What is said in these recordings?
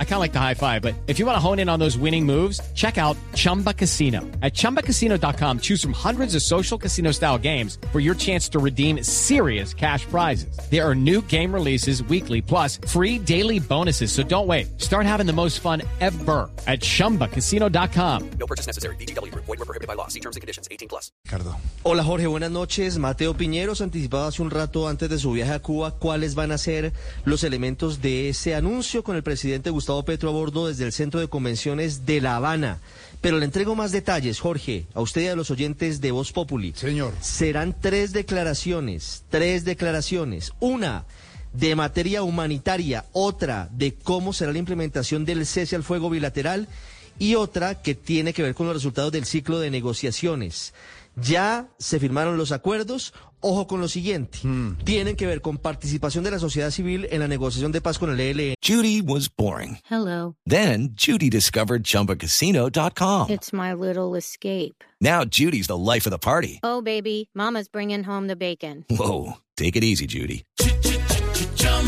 I kind of like the high five, but if you want to hone in on those winning moves, check out Chumba Casino. At ChumbaCasino.com, choose from hundreds of social casino style games for your chance to redeem serious cash prizes. There are new game releases weekly, plus free daily bonuses. So don't wait. Start having the most fun ever at ChumbaCasino.com. No purchase necessary. VGW. Void were prohibited by law. See terms and conditions. 18 plus. Ricardo. Hola Jorge, buenas noches. Mateo Piñeros anticipaba hace un rato antes de su viaje a Cuba cuáles van a ser los elementos de ese anuncio con el presidente Gustavo Petro a bordo desde el Centro de Convenciones de La Habana. Pero le entrego más detalles, Jorge, a usted y a los oyentes de Voz Populi. Señor. Serán tres declaraciones, tres declaraciones. Una de materia humanitaria, otra de cómo será la implementación del cese al fuego bilateral y otra que tiene que ver con los resultados del ciclo de negociaciones. Ya se firmaron los acuerdos. Ojo con lo siguiente. Tienen que ver con participación de la sociedad civil en la negociación de paz con el ELN. Judy was boring. Hello. Then Judy discovered ChumbaCasino.com. It's my little escape. Now Judy's the life of the party. Oh, baby, Mama's bringing home the bacon. Whoa, take it easy, Judy.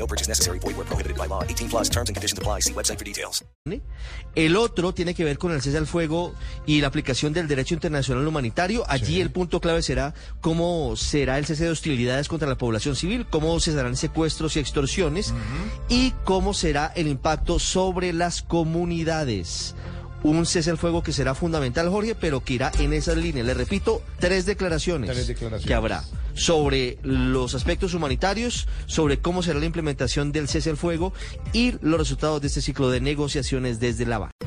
No purchase necessary. Void were prohibited by law. 18 plus terms and conditions apply. See website for details. El otro tiene que ver con el cese al fuego y la aplicación del derecho internacional humanitario. Allí el punto clave será cómo será el cese de hostilidades contra la población civil, cómo cesarán secuestros y extorsiones y cómo será el impacto sobre las comunidades. Un cese al fuego que será fundamental, Jorge, pero que irá en esas líneas. Le repito, tres declaraciones, Tres declaraciones. que habrá sobre los aspectos humanitarios, sobre cómo será la implementación del cese al fuego y los resultados de este ciclo de negociaciones desde La Habana.